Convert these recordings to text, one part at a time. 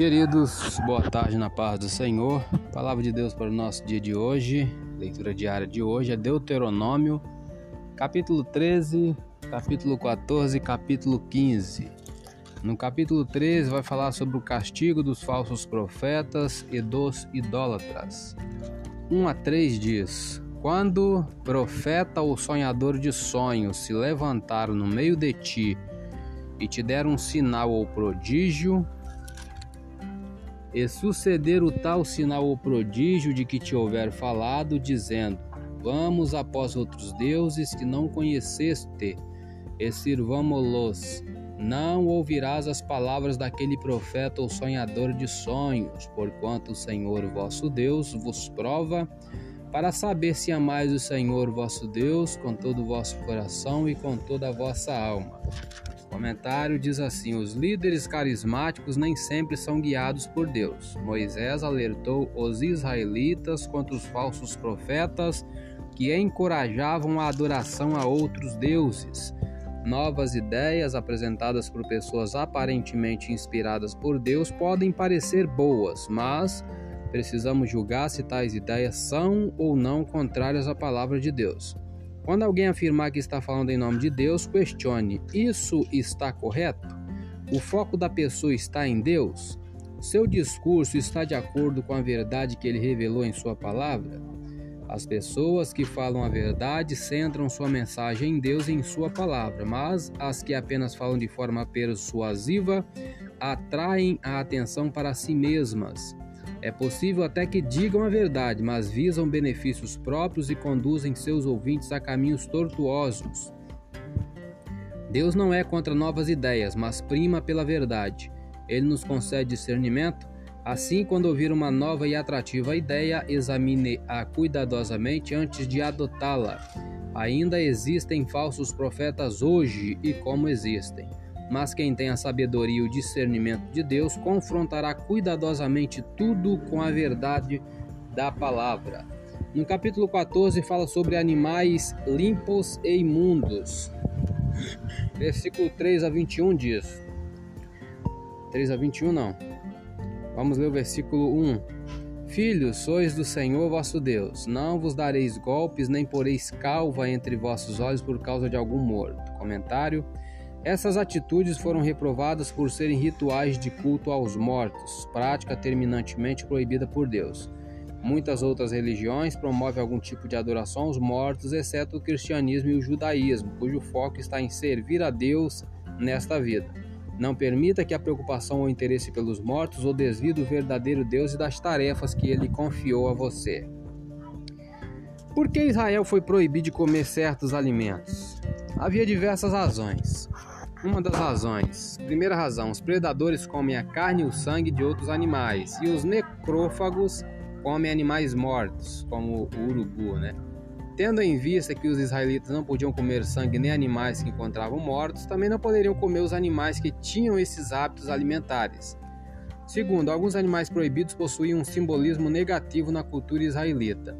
Queridos, boa tarde na paz do Senhor. Palavra de Deus para o nosso dia de hoje, leitura diária de hoje é Deuteronômio, capítulo 13, capítulo 14 e capítulo 15. No capítulo 13 vai falar sobre o castigo dos falsos profetas e dos idólatras. 1 a 3 diz: Quando profeta ou sonhador de sonhos se levantaram no meio de ti e te deram um sinal ou prodígio, e suceder o tal sinal ou prodígio de que te houver falado, dizendo: Vamos após outros deuses que não conheceste, e sirvamo-los. Não ouvirás as palavras daquele profeta ou sonhador de sonhos, porquanto o Senhor vosso Deus vos prova, para saber se amais o Senhor vosso Deus com todo o vosso coração e com toda a vossa alma comentário diz assim: os líderes carismáticos nem sempre são guiados por Deus. Moisés alertou os israelitas contra os falsos profetas que encorajavam a adoração a outros deuses. Novas ideias apresentadas por pessoas aparentemente inspiradas por Deus podem parecer boas, mas precisamos julgar se tais ideias são ou não contrárias à palavra de Deus. Quando alguém afirmar que está falando em nome de Deus, questione: isso está correto? O foco da pessoa está em Deus? Seu discurso está de acordo com a verdade que ele revelou em sua palavra? As pessoas que falam a verdade centram sua mensagem em Deus e em sua palavra, mas as que apenas falam de forma persuasiva atraem a atenção para si mesmas. É possível até que digam a verdade, mas visam benefícios próprios e conduzem seus ouvintes a caminhos tortuosos. Deus não é contra novas ideias, mas prima pela verdade. Ele nos concede discernimento. Assim, quando ouvir uma nova e atrativa ideia, examine-a cuidadosamente antes de adotá-la. Ainda existem falsos profetas hoje e como existem mas quem tem a sabedoria e o discernimento de Deus confrontará cuidadosamente tudo com a verdade da palavra. No capítulo 14 fala sobre animais limpos e imundos. Versículo 3 a 21 diz: 3 a 21 não. Vamos ler o versículo 1. Filhos, sois do Senhor vosso Deus. Não vos dareis golpes, nem poreis calva entre vossos olhos por causa de algum morto. Comentário: essas atitudes foram reprovadas por serem rituais de culto aos mortos, prática terminantemente proibida por Deus. Muitas outras religiões promovem algum tipo de adoração aos mortos, exceto o cristianismo e o judaísmo, cujo foco está em servir a Deus nesta vida. Não permita que a preocupação ou interesse pelos mortos o desvie do verdadeiro Deus e das tarefas que ele confiou a você. Por que Israel foi proibido de comer certos alimentos? Havia diversas razões. Uma das razões. Primeira razão: os predadores comem a carne e o sangue de outros animais, e os necrófagos comem animais mortos, como o urubu, né? Tendo em vista que os israelitas não podiam comer sangue nem animais que encontravam mortos, também não poderiam comer os animais que tinham esses hábitos alimentares. Segundo, alguns animais proibidos possuíam um simbolismo negativo na cultura israelita.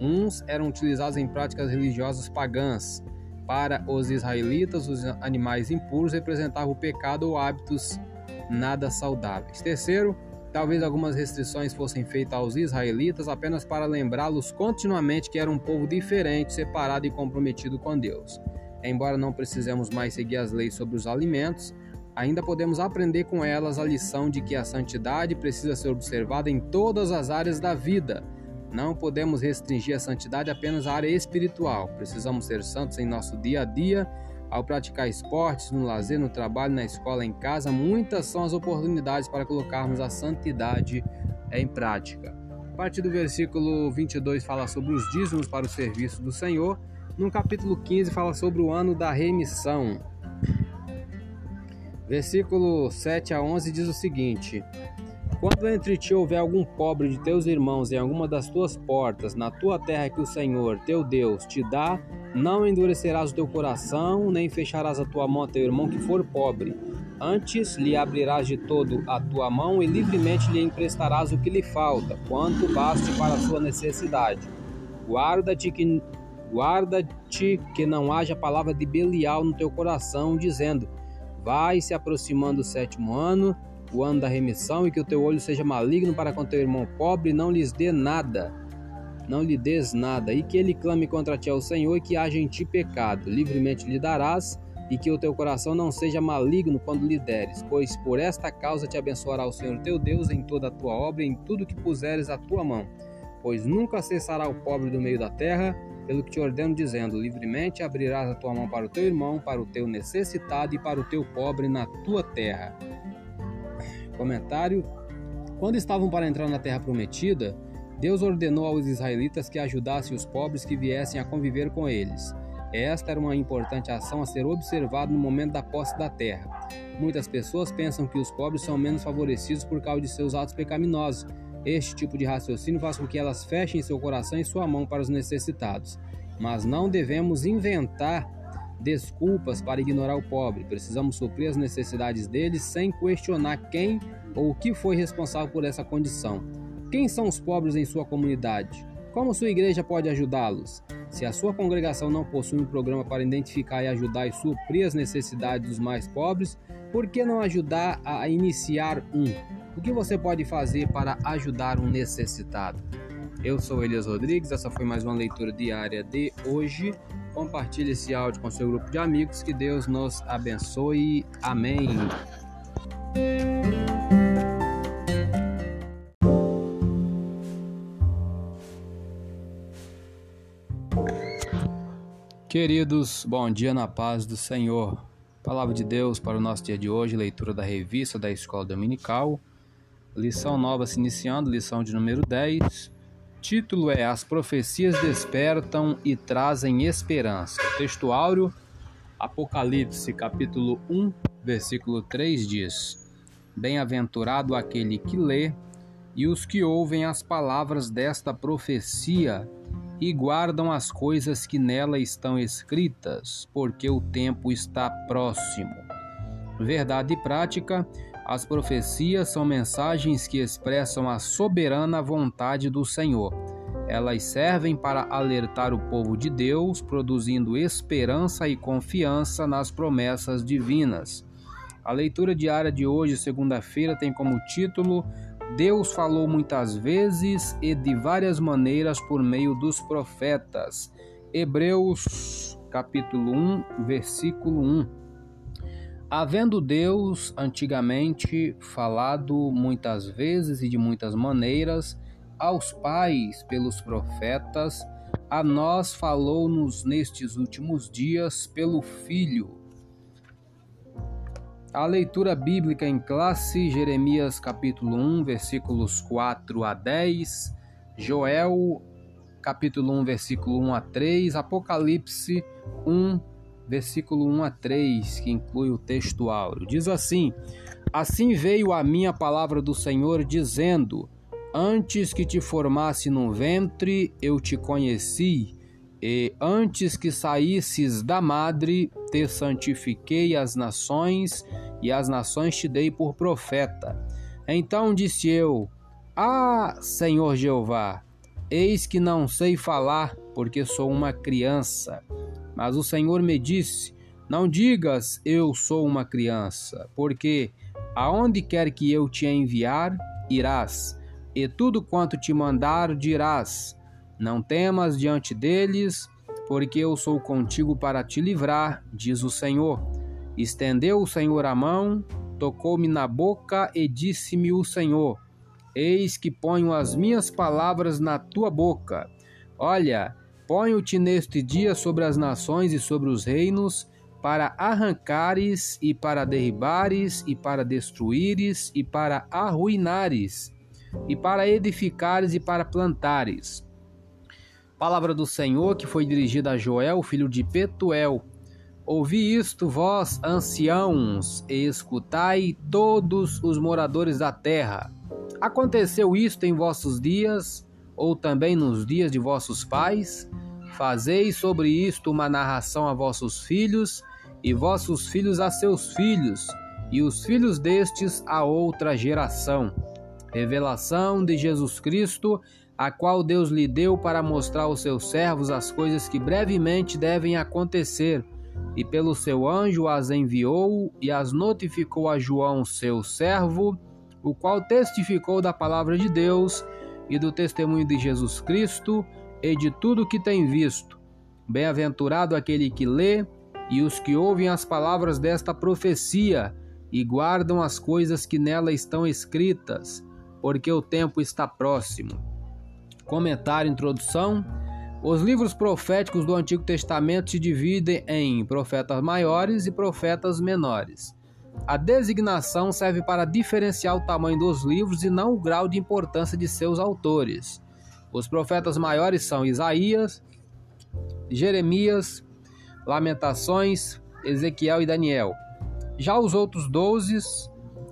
Uns eram utilizados em práticas religiosas pagãs, para os israelitas, os animais impuros representavam o pecado ou hábitos nada saudáveis. Terceiro, talvez algumas restrições fossem feitas aos israelitas apenas para lembrá-los continuamente que era um povo diferente, separado e comprometido com Deus. Embora não precisemos mais seguir as leis sobre os alimentos, ainda podemos aprender com elas a lição de que a santidade precisa ser observada em todas as áreas da vida não podemos restringir a santidade apenas à área espiritual. Precisamos ser santos em nosso dia a dia, ao praticar esportes, no lazer, no trabalho, na escola, em casa. Muitas são as oportunidades para colocarmos a santidade em prática. A partir do versículo 22 fala sobre os dízimos para o serviço do Senhor. No capítulo 15 fala sobre o ano da remissão. Versículo 7 a 11 diz o seguinte: quando entre ti houver algum pobre de teus irmãos em alguma das tuas portas, na tua terra que o Senhor, teu Deus, te dá, não endurecerás o teu coração, nem fecharás a tua mão a teu irmão que for pobre. Antes lhe abrirás de todo a tua mão e livremente lhe emprestarás o que lhe falta, quanto baste para a sua necessidade. Guarda-te que guarda-te que não haja palavra de Belial no teu coração, dizendo: Vai se aproximando o sétimo ano, o ano da remissão, e que o teu olho seja maligno para com teu irmão pobre, e não lhes dê nada, não lhe des nada, e que ele clame contra ti ao Senhor, e que haja em ti pecado, livremente lhe darás, e que o teu coração não seja maligno quando lhe deres, pois por esta causa te abençoará o Senhor teu Deus em toda a tua obra e em tudo que puseres a tua mão. Pois nunca cessará o pobre do meio da terra, pelo que te ordeno, dizendo: livremente abrirás a tua mão para o teu irmão, para o teu necessitado e para o teu pobre na tua terra. Comentário: Quando estavam para entrar na terra prometida, Deus ordenou aos israelitas que ajudassem os pobres que viessem a conviver com eles. Esta era uma importante ação a ser observada no momento da posse da terra. Muitas pessoas pensam que os pobres são menos favorecidos por causa de seus atos pecaminosos. Este tipo de raciocínio faz com que elas fechem seu coração e sua mão para os necessitados. Mas não devemos inventar desculpas para ignorar o pobre. Precisamos suprir as necessidades deles sem questionar quem ou o que foi responsável por essa condição. Quem são os pobres em sua comunidade? Como sua igreja pode ajudá-los? Se a sua congregação não possui um programa para identificar e ajudar e suprir as necessidades dos mais pobres, por que não ajudar a iniciar um? O que você pode fazer para ajudar um necessitado? Eu sou Elias Rodrigues, essa foi mais uma leitura diária de hoje. Compartilhe esse áudio com seu grupo de amigos, que Deus nos abençoe. Amém. Queridos, bom dia na paz do Senhor. Palavra de Deus para o nosso dia de hoje, leitura da revista da Escola Dominical, lição nova se iniciando, lição de número 10. Título é As profecias despertam e trazem esperança. O texto áureo, Apocalipse, capítulo 1, versículo 3 diz: Bem-aventurado aquele que lê e os que ouvem as palavras desta profecia e guardam as coisas que nela estão escritas, porque o tempo está próximo. Verdade e prática, as profecias são mensagens que expressam a soberana vontade do Senhor. Elas servem para alertar o povo de Deus, produzindo esperança e confiança nas promessas divinas. A leitura diária de hoje, segunda-feira, tem como título Deus falou muitas vezes e de várias maneiras por meio dos profetas. Hebreus capítulo 1, versículo 1. Havendo Deus antigamente falado muitas vezes e de muitas maneiras aos pais pelos profetas, a nós falou-nos nestes últimos dias pelo Filho. A leitura bíblica em classe, Jeremias capítulo 1, versículos 4 a 10, Joel capítulo 1, versículo 1 a 3, Apocalipse 1, versículo 1 a 3, que inclui o texto áureo. Diz assim: Assim veio a minha palavra do Senhor, dizendo: Antes que te formasse no ventre, eu te conheci, e antes que saísses da madre, te santifiquei as nações e as nações te dei por profeta. Então disse eu: Ah, Senhor Jeová, eis que não sei falar, porque sou uma criança. Mas o Senhor me disse: Não digas eu sou uma criança, porque aonde quer que eu te enviar, irás, e tudo quanto te mandar dirás. Não temas diante deles, porque eu sou contigo para te livrar, diz o Senhor. Estendeu o Senhor a mão, tocou-me na boca e disse-me o Senhor: Eis que ponho as minhas palavras na tua boca. Olha, ponho-te neste dia sobre as nações e sobre os reinos, para arrancares e para derribares e para destruíres e para arruinares, e para edificares e para plantares. Palavra do Senhor que foi dirigida a Joel, filho de Petuel Ouvi isto, vós, anciãos, e escutai todos os moradores da terra. Aconteceu isto em vossos dias, ou também nos dias de vossos pais? Fazei sobre isto uma narração a vossos filhos, e vossos filhos a seus filhos, e os filhos destes a outra geração. Revelação de Jesus Cristo, a qual Deus lhe deu para mostrar aos seus servos as coisas que brevemente devem acontecer e pelo seu anjo as enviou e as notificou a João, seu servo, o qual testificou da palavra de Deus e do testemunho de Jesus Cristo e de tudo que tem visto. Bem-aventurado aquele que lê e os que ouvem as palavras desta profecia e guardam as coisas que nela estão escritas, porque o tempo está próximo. Comentário introdução os livros proféticos do Antigo Testamento se dividem em profetas maiores e profetas menores. A designação serve para diferenciar o tamanho dos livros e não o grau de importância de seus autores. Os profetas maiores são Isaías, Jeremias, Lamentações, Ezequiel e Daniel. Já os outros doze,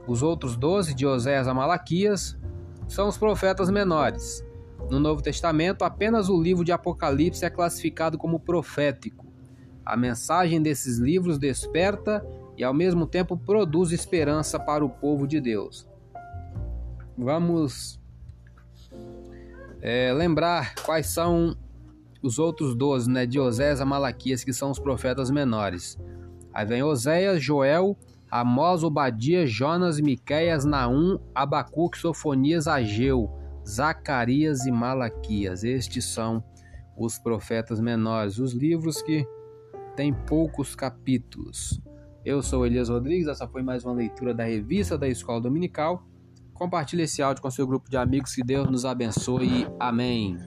os outros doze de Oséias a Malaquias, são os profetas menores. No Novo Testamento, apenas o livro de Apocalipse é classificado como profético. A mensagem desses livros desperta e, ao mesmo tempo, produz esperança para o povo de Deus. Vamos é, lembrar quais são os outros doze, né, de Osés a Malaquias, que são os profetas menores. Aí vem Oséias, Joel, Amós, Obadias, Jonas, Miqueias, Naum, Abacuque, Sofonias, Ageu. Zacarias e Malaquias. Estes são os profetas menores, os livros que têm poucos capítulos. Eu sou Elias Rodrigues, essa foi mais uma leitura da revista da Escola Dominical. Compartilhe esse áudio com seu grupo de amigos, que Deus nos abençoe. Amém.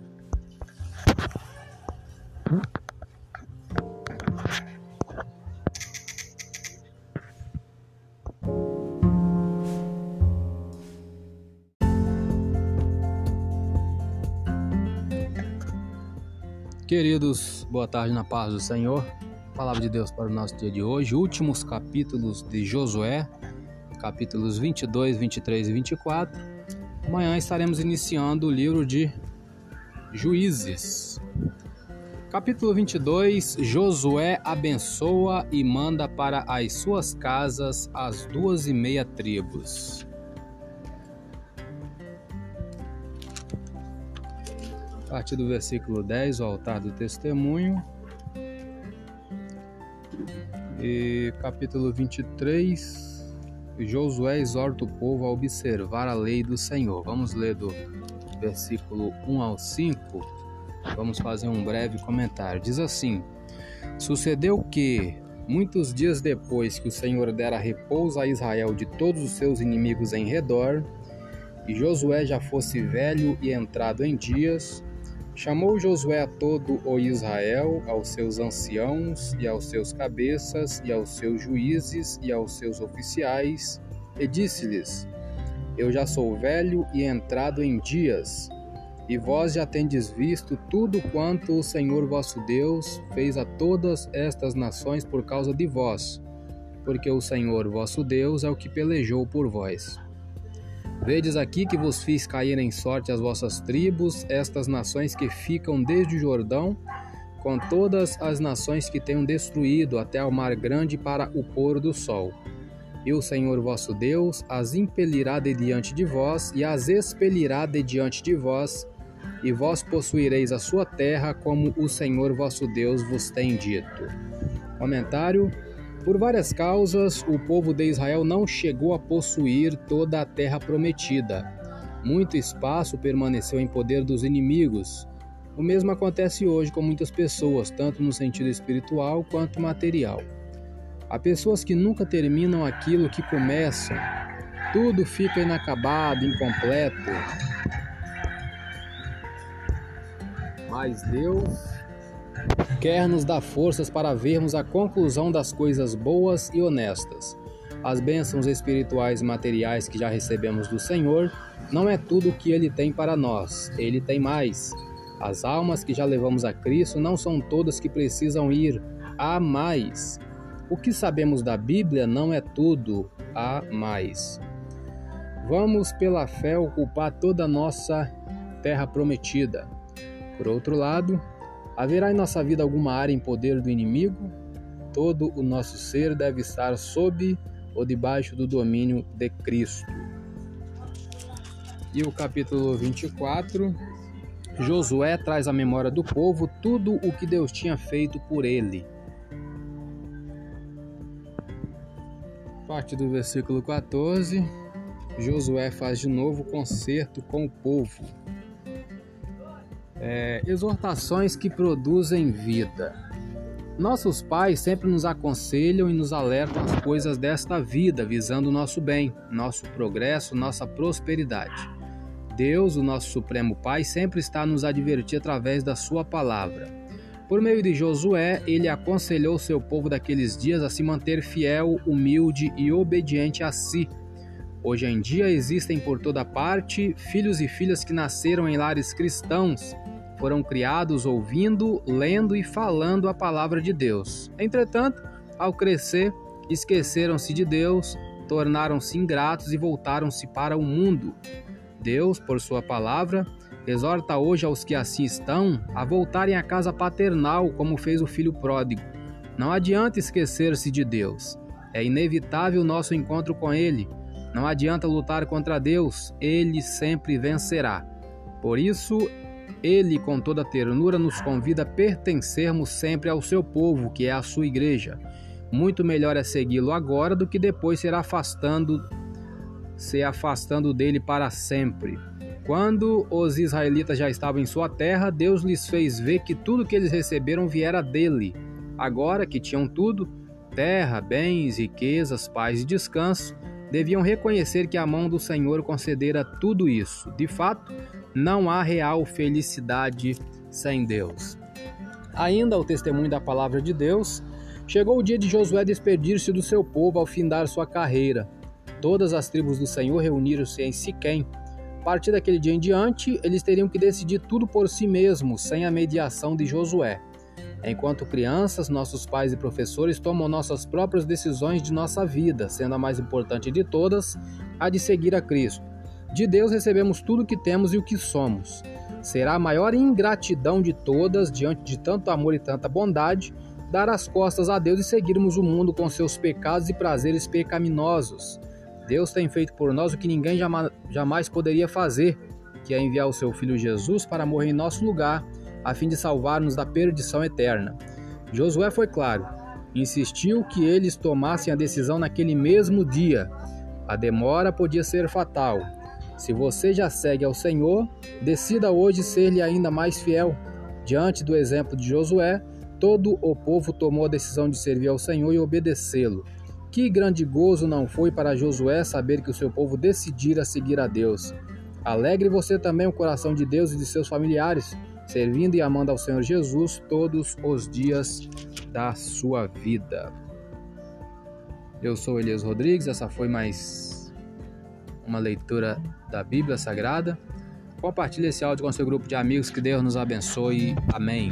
Queridos, boa tarde na paz do Senhor. Palavra de Deus para o nosso dia de hoje, últimos capítulos de Josué, capítulos 22, 23 e 24. Amanhã estaremos iniciando o livro de Juízes. Capítulo 22: Josué abençoa e manda para as suas casas as duas e meia tribos. A partir do versículo 10, o altar do testemunho. E capítulo 23, Josué exorta o povo a observar a lei do Senhor. Vamos ler do versículo 1 ao 5. Vamos fazer um breve comentário. Diz assim: Sucedeu que, muitos dias depois que o Senhor dera repouso a Israel de todos os seus inimigos em redor, e Josué já fosse velho e entrado em dias, Chamou Josué a todo o Israel, aos seus anciãos, e aos seus cabeças, e aos seus juízes, e aos seus oficiais, e disse-lhes: Eu já sou velho e entrado em dias, e vós já tendes visto tudo quanto o Senhor vosso Deus fez a todas estas nações por causa de vós, porque o Senhor vosso Deus é o que pelejou por vós. Vedes aqui que vos fiz cair em sorte as vossas tribos, estas nações que ficam desde o Jordão, com todas as nações que tenham destruído até ao mar grande para o pôr do sol. E o Senhor vosso Deus as impelirá de diante de vós e as expelirá de diante de vós, e vós possuireis a sua terra, como o Senhor vosso Deus vos tem dito. Comentário por várias causas, o povo de Israel não chegou a possuir toda a terra prometida. Muito espaço permaneceu em poder dos inimigos. O mesmo acontece hoje com muitas pessoas, tanto no sentido espiritual quanto material. Há pessoas que nunca terminam aquilo que começam. Tudo fica inacabado, incompleto. Mas Deus quer nos dar forças para vermos a conclusão das coisas boas e honestas. As bênçãos espirituais e materiais que já recebemos do Senhor não é tudo o que Ele tem para nós, Ele tem mais. As almas que já levamos a Cristo não são todas que precisam ir, há mais. O que sabemos da Bíblia não é tudo, há mais. Vamos, pela fé, ocupar toda a nossa terra prometida. Por outro lado, Haverá em nossa vida alguma área em poder do inimigo? Todo o nosso ser deve estar sob ou debaixo do domínio de Cristo. E o capítulo 24, Josué traz à memória do povo tudo o que Deus tinha feito por ele. A partir do versículo 14, Josué faz de novo concerto com o povo. É, exortações que produzem vida. Nossos pais sempre nos aconselham e nos alertam às coisas desta vida, visando o nosso bem, nosso progresso, nossa prosperidade. Deus, o nosso Supremo Pai, sempre está a nos advertir através da Sua palavra. Por meio de Josué, ele aconselhou seu povo daqueles dias a se manter fiel, humilde e obediente a si. Hoje em dia existem por toda parte filhos e filhas que nasceram em lares cristãos, foram criados ouvindo, lendo e falando a palavra de Deus. Entretanto, ao crescer, esqueceram-se de Deus, tornaram-se ingratos e voltaram-se para o mundo. Deus, por sua palavra, exorta hoje aos que assim estão a voltarem à casa paternal, como fez o filho pródigo. Não adianta esquecer-se de Deus. É inevitável nosso encontro com Ele. Não adianta lutar contra Deus, Ele sempre vencerá. Por isso, Ele, com toda ternura, nos convida a pertencermos sempre ao seu povo, que é a sua igreja. Muito melhor é segui-lo agora do que depois ser afastando se afastando dele para sempre. Quando os israelitas já estavam em sua terra, Deus lhes fez ver que tudo que eles receberam viera dele. Agora que tinham tudo terra, bens, riquezas, paz e descanso deviam reconhecer que a mão do Senhor concedera tudo isso. De fato, não há real felicidade sem Deus. Ainda o testemunho da palavra de Deus, chegou o dia de Josué despedir-se do seu povo ao findar sua carreira. Todas as tribos do Senhor reuniram-se em Siquém. A partir daquele dia em diante, eles teriam que decidir tudo por si mesmos, sem a mediação de Josué. Enquanto crianças, nossos pais e professores tomam nossas próprias decisões de nossa vida, sendo a mais importante de todas a de seguir a Cristo. De Deus recebemos tudo o que temos e o que somos. Será a maior ingratidão de todas, diante de tanto amor e tanta bondade, dar as costas a Deus e seguirmos o mundo com seus pecados e prazeres pecaminosos. Deus tem feito por nós o que ninguém jamais poderia fazer, que é enviar o seu Filho Jesus para morrer em nosso lugar, a fim de salvar-nos da perdição eterna. Josué foi claro, insistiu que eles tomassem a decisão naquele mesmo dia. A demora podia ser fatal. Se você já segue ao Senhor, decida hoje ser-lhe ainda mais fiel. Diante do exemplo de Josué, todo o povo tomou a decisão de servir ao Senhor e obedecê-lo. Que grande gozo não foi para Josué saber que o seu povo decidira seguir a Deus. Alegre você também o coração de Deus e de seus familiares, servindo e amando ao Senhor Jesus todos os dias da sua vida. Eu sou Elias Rodrigues, essa foi mais uma leitura da Bíblia Sagrada. Compartilhe esse áudio com seu grupo de amigos, que Deus nos abençoe. Amém.